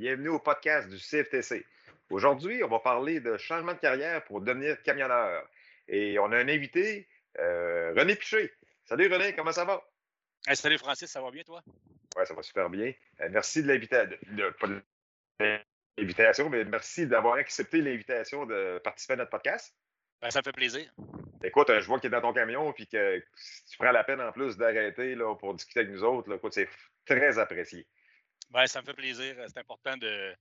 Bienvenue au podcast du CFTC. Aujourd'hui, on va parler de changement de carrière pour devenir camionneur. Et on a un invité, euh, René Piché. Salut René, comment ça va? salut Francis, ça va bien toi? Oui, ça va super bien. Euh, merci de l'invitation, mais merci d'avoir accepté l'invitation de participer à notre podcast. Ben, ça me fait plaisir. Écoute, euh, je vois que tu es dans ton camion et que tu prends la peine en plus d'arrêter pour discuter avec nous autres. c'est très apprécié. Ben, ça me fait plaisir. C'est important de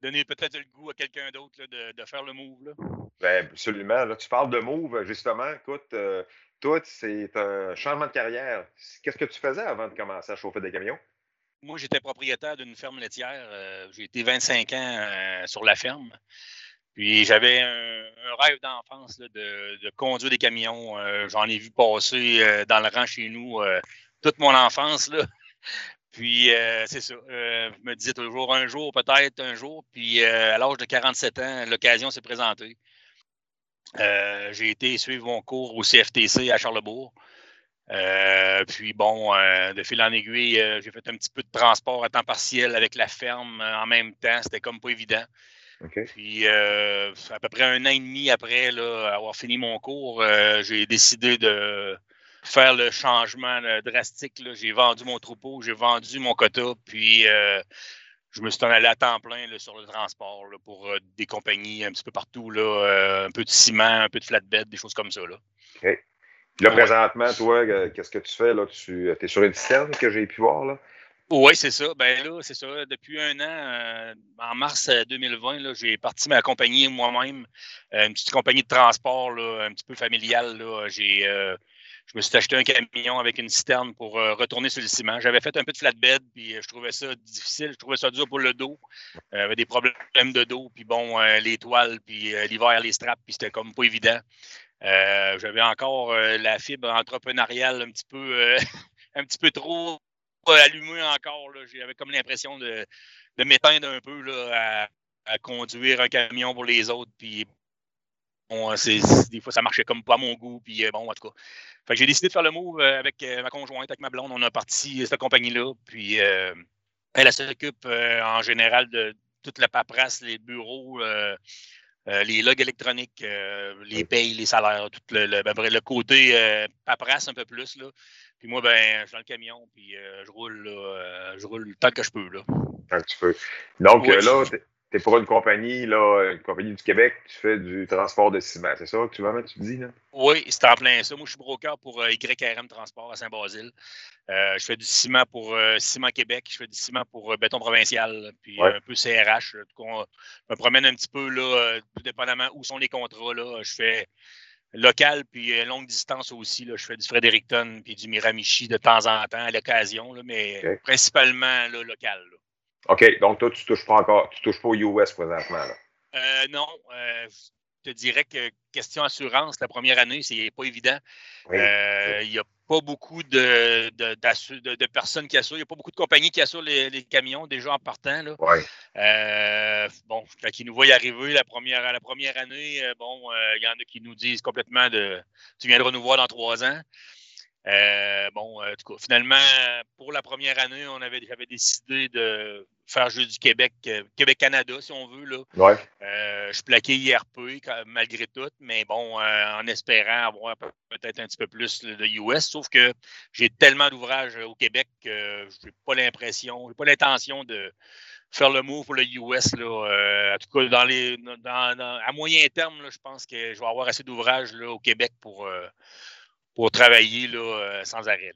donner peut-être le goût à quelqu'un d'autre de, faire le move. Là. Ben, absolument. Là, tu parles de move, justement. Écoute, euh, toi, c'est un changement de carrière. Qu'est-ce que tu faisais avant de commencer à chauffer des camions? Moi, j'étais propriétaire d'une ferme laitière. Euh, j'ai été 25 ans sur la ferme. Puis j'avais un, rêve d'enfance de, conduire des camions. Euh, j'en ai vu passer euh, dans le rang chez nous euh, toute mon enfance. Là. Puis c'est ça. je me disais toujours un jour, peut-être un jour. Puis à l'âge de 47 ans, l'occasion s'est présentée. j'ai été suivre mon cours au CFTC à Charlebourg. puis bon, de fil en aiguille, j'ai fait un petit peu de transport à temps partiel avec la ferme en même temps. C'était comme pas évident. Puis, euh, à peu près un an et demi après là, avoir fini mon cours, euh, j'ai décidé de faire le changement drastique. J'ai vendu mon troupeau, j'ai vendu mon quota, puis euh, je me suis en allé à temps plein sur le transport pour des compagnies un petit peu partout, là, un peu de ciment, un peu de flatbed, des choses comme ça. Là. Là, présentement, toi, qu'est-ce que tu fais? Là? Tu es sur une scène que j'ai pu voir? Là? Oui, c'est ça. Ben là, c'est ça. Depuis un an, euh, en mars 2020, euh, j'ai parti ma compagnie moi-même, euh, une petite compagnie de transport là, un petit peu familiale. Là. J'ai, je me suis acheté un camion avec une citerne pour retourner sur le ciment. J'avais fait un peu de flatbed, puis je trouvais ça difficile. Je trouvais ça dur pour le dos. J'avais des problèmes de dos, puis bon, les toiles, puis l'hiver, les straps, puis c'était comme pas évident. j'avais encore la fibre entrepreneuriale un petit peu, un petit peu trop allumé encore. J'avais comme l'impression de, m'éteindre un peu là, à, conduire un camion pour les autres. Puis bon, des fois, ça marchait comme pas à mon goût. Puis euh, bon, en tout cas. j'ai décidé de faire le move euh, avec euh, ma conjointe, avec ma blonde. On a parti cette compagnie-là. Puis elle, elle s'occupe en général de toute la paperasse, les bureaux. les logs électroniques, les payes, les salaires, tout le, ben, le côté paperasse un peu plus. Là. Puis moi, ben, je suis dans le camion, puis euh, je roule euh, je roule tant que je peux. Là. Tant que tu peux. Donc là, tu es pour une compagnie, là, une compagnie du Québec, tu fais du transport de ciment. C'est ça que tu vas tu dis, là? Oui, c'est en plein ça. Moi, je suis broker pour euh, YRM Transport à Saint-Basile. je fais du ciment pour Ciment Québec, je fais du ciment pour Béton Provincial, puis un peu CRH. je me promène un petit peu, là, tout dépendamment où sont les contrats. Là. Je fais local, puis euh, longue distance aussi. Là, je fais du Fredericton puis du Miramichi de temps en temps à l'occasion, mais principalement local. OK, donc toi, tu touches pas encore, tu touches pas au US présentement. Euh, non. Euh, je te dirais que question assurance, la première année, c'est pas évident. Il n'y a pas beaucoup de, de, personnes qui assurent. Il n'y a pas beaucoup de compagnies qui assurent les, camions déjà en partant. Là. Euh, bon, ils nous voient arriver la première, la première année, euh, bon, euh, il y en a qui nous disent complètement de tu viendras nous voir dans trois ans. Bon, en tout cas, finalement, pour la première année, on avait, j'avais décidé de faire Jeu du Québec, Québec-Canada, si on veut. Là. je suis plaqué IRP malgré tout, mais bon, en espérant avoir peut-être un petit peu plus de US, sauf que j'ai tellement d'ouvrages au Québec que je n'ai pas l'impression, je n'ai pas l'intention de faire le move pour le US. Là, en tout cas, dans les, à moyen terme, je pense que je vais avoir assez d'ouvrages au Québec pour, pour travailler là, sans arrêt.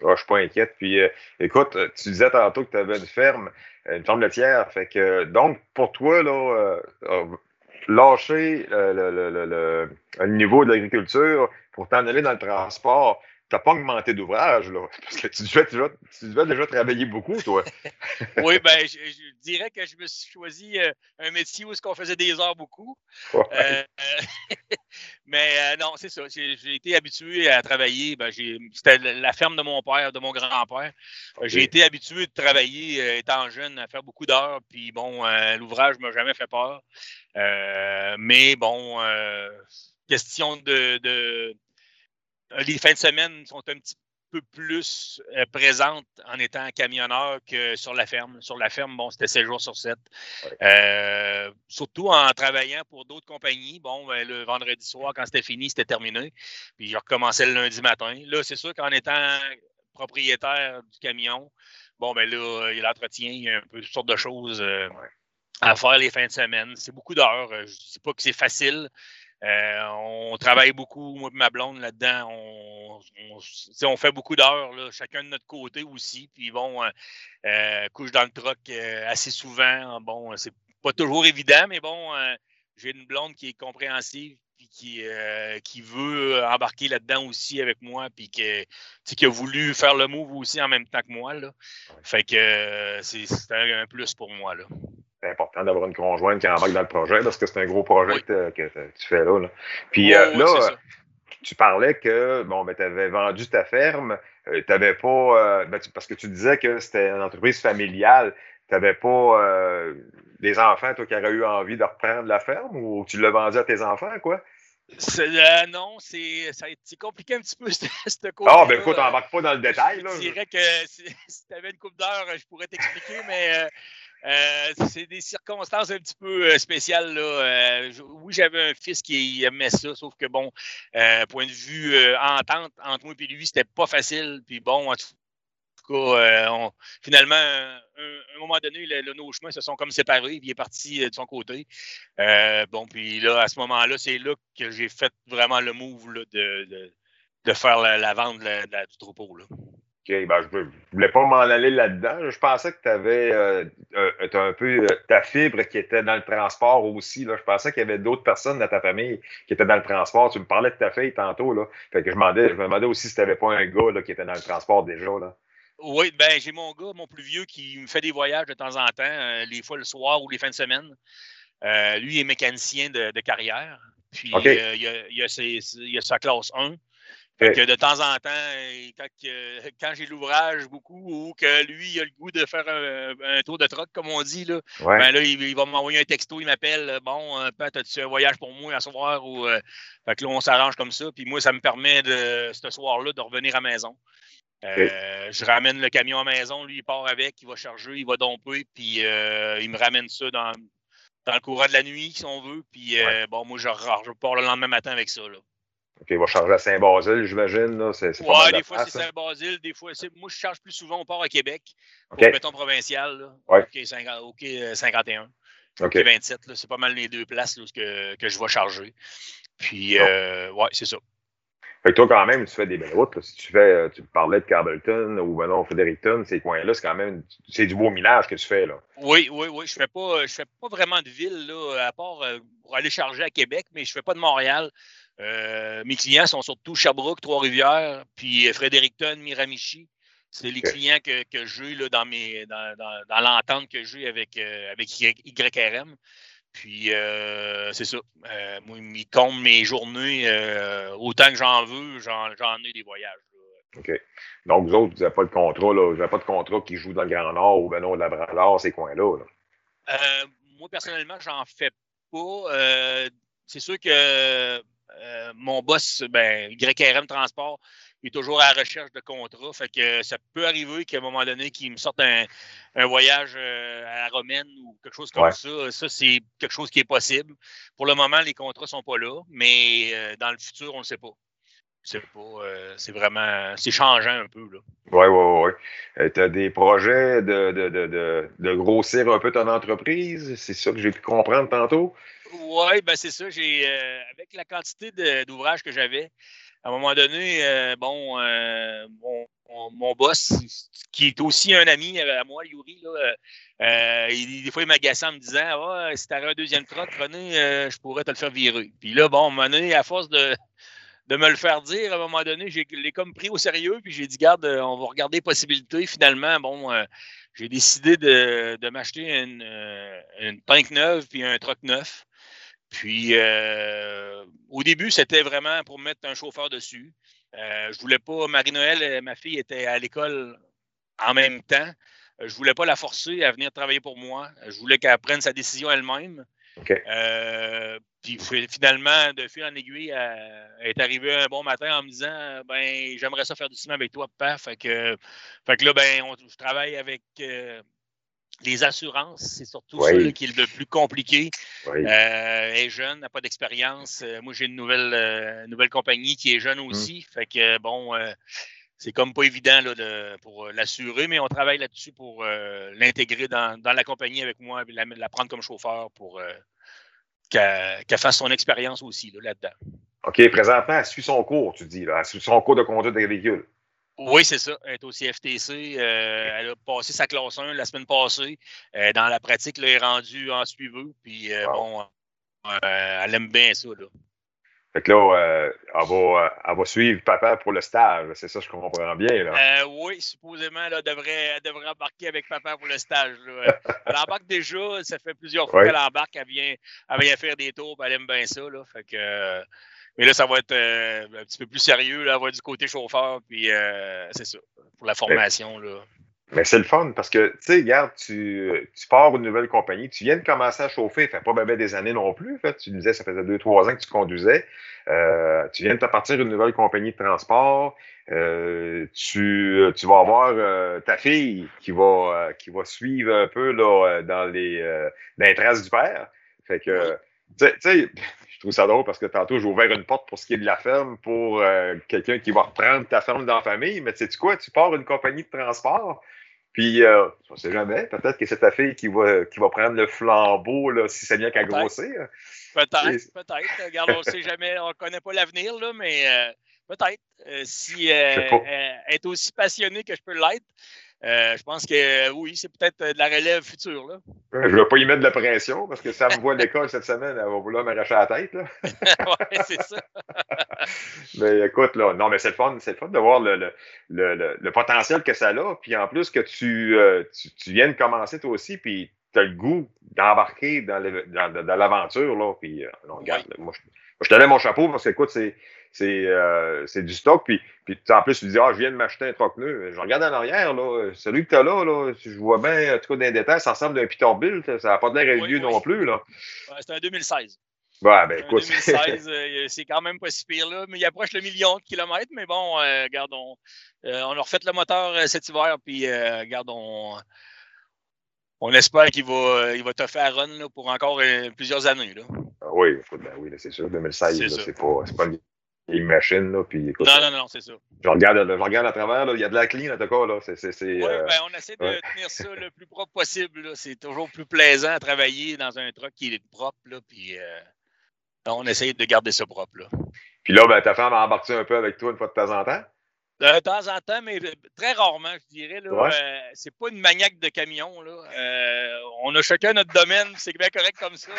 je ne suis pas inquiète. Puis, écoute, tu disais tantôt que tu avais une ferme une forme laitière. Fait que, donc, pour toi, là, euh, euh, lâcher le, niveau de l'agriculture pour t'en aller dans le transport, tu n'as pas augmenté d'ouvrage, là. Parce que tu devais, déjà, tu devais déjà travailler beaucoup, toi. oui, ben, je, dirais que je me suis choisi euh, un métier où on faisait des heures beaucoup. Euh, mais euh, non, c'est ça. J'ai été habitué à travailler. Ben, C'était la ferme de mon père, de mon grand-père. J'ai été habitué de travailler étant jeune, à faire beaucoup d'heures. Puis bon, l'ouvrage ne m'a jamais fait peur. mais bon, question de, de les fins de semaine sont un petit peu plus euh, présente en étant camionneur que sur la ferme. Sur la ferme, bon, c'était 7 jours sur 7. Euh, surtout en travaillant pour d'autres compagnies. Bon, ben, le vendredi soir, quand c'était fini, c'était terminé. Puis je recommençais le lundi matin. Là, c'est sûr qu'en étant propriétaire du camion, bon, ben là, il y a l'entretien, il y a un peu toutes sortes de choses euh, à faire les fins de semaine. C'est beaucoup d'heures. Je ne dis pas que c'est facile. Euh, on travaille beaucoup, moi et ma blonde là-dedans. On, on, fait beaucoup d'heures, chacun de notre côté aussi. Puis bon, euh, euh couche dans le euh, assez souvent. Bon, c'est pas toujours évident, mais bon, j'ai une blonde qui est compréhensive puis qui, qui veut embarquer là-dedans aussi avec moi, puis qui, qui a voulu faire le move aussi en même temps que moi. Là. Fait que c'est un, plus pour moi. Là c'est important d'avoir une conjointe qui embarque dans le projet parce que c'est un gros projet que, tu fais là. Puis euh, là, tu parlais que bon, ben, tu avais vendu ta ferme, euh, tu n'avais pas euh, ben, parce que tu disais que c'était une entreprise familiale. Tu n'avais pas des enfants, toi, qui auraient eu envie de reprendre la ferme ou tu l'as vendu à tes enfants, quoi? non, c'est compliqué un petit peu, ce côté. Ah, ben écoute, on n'embarque pas dans le détail. Là. Je dirais que si, tu avais une coupe d'heure, je pourrais t'expliquer, mais euh, c'est des circonstances un petit peu euh, spéciales. Là. Euh, oui, j'avais un fils qui aimait ça, sauf que bon, point de vue entente entre moi et lui, c'était pas facile. Puis bon, en tout cas, finalement, à un, moment donné, nos chemins se sont comme séparés. Puis il est parti de son côté. bon, puis là, à ce moment-là, c'est là que j'ai fait vraiment le move de, faire la, vente du troupeau. Là. OK, ben, je ne voulais pas m'en aller là-dedans. Je pensais que tu avais euh, euh, un peu euh, ta fibre qui était dans le transport aussi. Là. Je pensais qu'il y avait d'autres personnes dans ta famille qui étaient dans le transport. Tu me parlais de ta fille tantôt. Là. Fait que je, me demandais aussi si tu n'avais pas un gars là, qui était dans le transport déjà. Là. Oui, ben j'ai mon gars, mon plus vieux, qui me fait des voyages de temps en temps, les fois le soir ou les fins de semaine. lui est mécanicien de, carrière. Puis il, a, il, a il, a sa classe 1 que de temps en temps, quand, j'ai l'ouvrage beaucoup ou que lui il a le goût de faire un, tour de troc, comme on dit, là, ben là il, va m'envoyer un texto, il m'appelle Bon, euh, as-tu un voyage pour moi à soir ou euh, fait que là, on s'arrange comme ça. Puis moi, ça me permet de ce soir-là de revenir à la maison. Euh, je ramène le camion à la maison, lui, il part avec, il va charger, il va domper, puis il me ramène ça dans, dans le courant de la nuit, si on veut. Puis bon, moi, je, je pars le lendemain matin avec ça. Là. OK, il va charger à Saint-Basile, j'imagine. C'est, ouais, des fois, c'est hein? Saint-Basile. Des fois, c'est... moi, je charge plus souvent au port à Québec. Pour okay. mettons provincial. Là. Ouais. OK, 50, OK 51. OK 27. Là, c'est pas mal les deux places là, que, que je vais charger. Puis, euh, ouais, c'est ça. Fait que toi, quand même, tu fais des belles routes. Si tu fais, euh, tu parlais de Carbleton ou ben non, Fredericton, ces coins-là, c'est quand même, c'est du beau millage que tu fais, là. Oui, oui, oui. Je fais pas, je fais pas vraiment de ville, là, à part euh, pour aller charger à Québec, mais je fais pas de Montréal. Euh, mes clients sont surtout Sherbrooke, Trois-Rivières, puis Fredericton, Miramichi. C'est les clients que, que j'ai dans, mes, dans, dans, dans l'entente que j'ai avec, euh, avec YRM. Puis euh, c'est ça. moi, ils comble mes journées autant que j'en veux, j'en, ai des voyages. OK. Donc, vous autres, vous n'avez pas de contrat, là. Vous n'avez pas de contrat qui joue dans le Grand Nord ou ben non, Labrador, ces coins-là. moi, personnellement, j'en fais pas. c'est sûr que euh, mon boss, ben, YRM Transport, est toujours à la recherche de contrats. Fait que ça peut arriver qu'à un moment donné, qu'il me sorte un, voyage euh, à la romaine ou quelque chose comme ça. Ça, c'est quelque chose qui est possible. Pour le moment, les contrats ne sont pas là, mais euh, dans le futur, on ne sait pas. C'est pas, c'est vraiment, c'est changeant un peu, là. Oui, oui, oui. Tu as des projets de, de, grossir un peu ton entreprise? C'est ça que j'ai pu comprendre tantôt? Oui, ben c'est ça. J'ai euh, avec la quantité d'ouvrages que j'avais, à un moment donné, euh, bon, euh, mon, boss, qui est aussi un ami à moi, Yuri, là, il, des fois, il m'agaçait en me disant Ah, si t'avais un deuxième truck, René, je pourrais te le faire virer. Puis là, bon, à un moment donné, à force de, me le faire dire, à un moment donné, j'ai l'ai comme pris au sérieux, puis j'ai dit Garde, on va regarder les possibilités. Finalement, bon, j'ai décidé de, m'acheter une, une neuve puis un truck neuf. Puis, euh, au début, c'était vraiment pour mettre un chauffeur dessus. Euh, je voulais pas, Marie-Noël, euh, ma fille, était à l'école en même temps. Je voulais pas la forcer à venir travailler pour moi. Je voulais qu'elle prenne sa décision elle-même. puis finalement, de fil en aiguille, elle est arrivée un bon matin en me disant ben j'aimerais ça faire du cinéma avec toi, papa. Fait que, fait que là, ben, je travaille avec les assurances, c'est surtout ça qui est le plus compliqué. elle est jeune, n'a pas d'expérience. moi, j'ai une nouvelle, nouvelle compagnie qui est jeune mmh. aussi. Fait que bon, c'est comme pas évident là, de, pour euh, l'assurer, mais on travaille là-dessus pour euh, l'intégrer dans, la compagnie avec moi la, prendre comme chauffeur pour euh, qu'elle fasse son expérience aussi là-dedans. OK, présentement, elle suit son cours, tu dis, là. Elle suit son cours de conduite de véhicule. Oui, c'est ça. Elle est aussi FTC. elle a passé sa classe 1 la semaine passée. dans la pratique, elle est rendue en suiveux. Puis, bon, elle aime bien ça. Là. Fait que là, euh, euh, elle, va, suivre papa pour le stage. C'est ça, je comprends bien. Là. Euh, oui, supposément, elle devrait, elle devrait embarquer avec papa pour le stage. elle embarque déjà. Ça fait plusieurs fois qu'elle embarque. Elle vient, elle vient faire des tours. Elle aime bien ça. Là. Fait que, mais là, ça va être un petit peu plus sérieux. Là. Elle va être du côté chauffeur. Puis c'est ça, pour la formation. Là. Mais c'est le fun parce que, tu sais, regarde, tu, tu pars une nouvelle compagnie, tu viens de commencer à chauffer, ça fait pas bien des années non plus, en fait. Tu disais, ça faisait deux, trois ans que tu conduisais. Euh, tu viens de partir une nouvelle compagnie de transport. Euh, tu, tu vas avoir euh, ta fille qui va, qui va suivre un peu là, dans, les, dans les traces du père. Fait que, tu sais, je trouve ça drôle parce que tantôt, j'ai ouvert une porte pour ce qui est de la ferme pour quelqu'un qui va reprendre ta ferme dans la famille. Mais tu sais quoi, tu pars une compagnie de transport. Puis, euh, on ne sait jamais, peut-être que c'est ta fille qui va, qui va prendre le flambeau là, si c'est bien qu'à grossir. Peut-être, peut-être. Regarde, on ne sait jamais, on ne connaît pas l'avenir, là, mais euh, peut-être. Euh, si elle est aussi passionnée que je peux l'être, euh, je pense que euh, oui, c'est peut-être euh, de la relève future. Là. je ne vais pas y mettre de la pression parce que ça me voit l'école cette semaine, elle va vouloir m'arracher la tête. oui, c'est ça. mais écoute, là, non, mais c'est le fun, c'est le fun de voir le, le, le, potentiel que ça a. Puis en plus que tu, tu, viens de commencer toi aussi, puis tu as le goût d'embarquer dans, l'aventure. Là, puis regarde, moi, je, je te lève mon chapeau parce que écoute, c'est c'est euh, du stock. Puis, puis en plus, tu dis, ah, je viens de m'acheter un troc neuf. Je regarde en arrière, là, celui que tu as là, là, je vois bien, en tout cas, dans les détails, ça ressemble à un Peterbilt. Ça n'a pas l'air réduit oui, non plus. là. c'est un 2016. Ouais, ben, écoute. 2016, euh, c'est quand même pas si pire, là, mais il approche le million de kilomètres. Mais bon, euh, regarde, on, on, a refait le moteur cet hiver, puis regarde, on, on espère qu'il va, il va te faire run là, pour encore plusieurs années. Là. Oui, ben oui, c'est sûr. 2016, c'est pas, pas une machine. Là, puis, écoute, non, non, non, c'est ça. Je regarde, je regarde à travers, là, il y a de la clean en tout cas. Là, c'est, c'est, oui, euh, ben, on essaie de tenir ça le plus propre possible. C'est toujours plus plaisant à travailler dans un truck qui est propre. Là, puis, euh, on essaie de garder ça propre. Là. Puis là, ben, ta femme a embarqué un peu avec toi une fois de temps en temps? De temps en temps, mais très rarement, je dirais. Là, euh, c'est pas une maniaque de camion. Là. Euh, on a chacun notre domaine, c'est bien correct comme ça.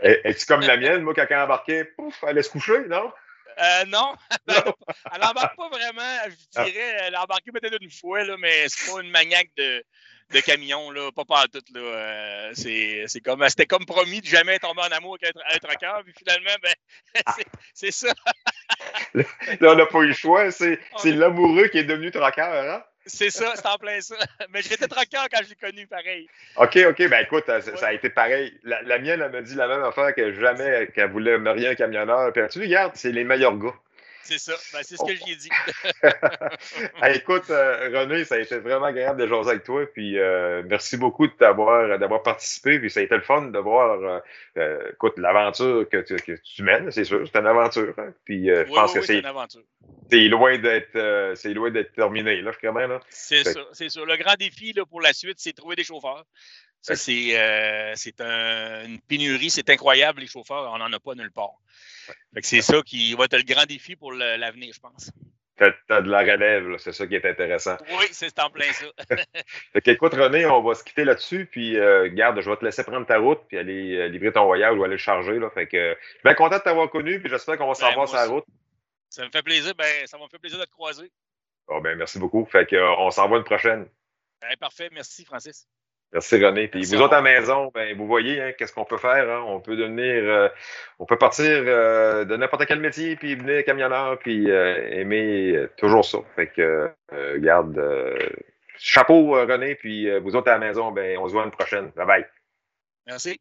Es-tu comme la mienne, moi, quand elle embarqué, pouf, elle allait se coucher, non? Euh, non, elle n'embarque pas vraiment, je dirais. Elle a embarqué peut-être une fois, là, mais c'est pas une maniaque de, de camion, là, pas par tout. Là. Euh, c'est, comme, c'était comme promis de jamais tomber en amour avec un, trucker, puis finalement, ben, c'est, ça. là, on n'a pas eu le choix. C'est, l'amoureux qui est devenu trucker, hein? C'est ça, c'est en plein ça. Mais j'étais trucker quand je l'ai connu, pareil. OK, OK. Ben écoute, ça, a été pareil. La, mienne, elle m'a dit la même affaire que jamais qu'elle voulait marier un camionneur. Puis tu regardes, c'est les meilleurs gars. C'est ça. Ben, c'est ce que j'ai dit. écoute, euh, René, ça a été vraiment agréable de jaser avec toi. Puis euh, merci beaucoup de t'avoir d'avoir participé. Puis ça a été le fun de voir euh, écoute, l'aventure que, tu mènes, c'est sûr. C'est une aventure. Hein. Puis je pense que c'est. C'est loin d'être c'est loin d'être terminé, là. C'est ça, c'est sûr. Le grand défi là, pour la suite, c'est de trouver des chauffeurs. Ça, c'est euh, une pénurie, c'est incroyable, les chauffeurs, on n'en a pas nulle part. C'est ça qui va être le grand défi pour l'avenir, je pense. Tu as, de la relève, c'est ça qui est intéressant. Oui, c'est en plein ça. fait écoute, René, on va se quitter là-dessus, puis euh, garde, je vais te laisser prendre ta route, puis aller euh, livrer ton voyage ou aller le charger. Là, fait que, je suis bien content de t'avoir connu, puis j'espère qu'on va s'en voir sur la route. Ça me fait plaisir, ben, ça me fait plaisir de te croiser. Oh, ben, merci beaucoup. Fait que, on s'en voit une prochaine. Ben, parfait, merci Francis. Merci René. Puis vous autres à la maison, ben, vous voyez hein, qu'est-ce qu'on peut faire. Hein? On peut devenir, euh, on peut partir euh, de n'importe quel métier, puis venir camionneur, puis euh, aimer toujours ça. Fait que, garde, chapeau René, puis vous autres à la maison, ben, on se voit une prochaine. Bye bye. Merci.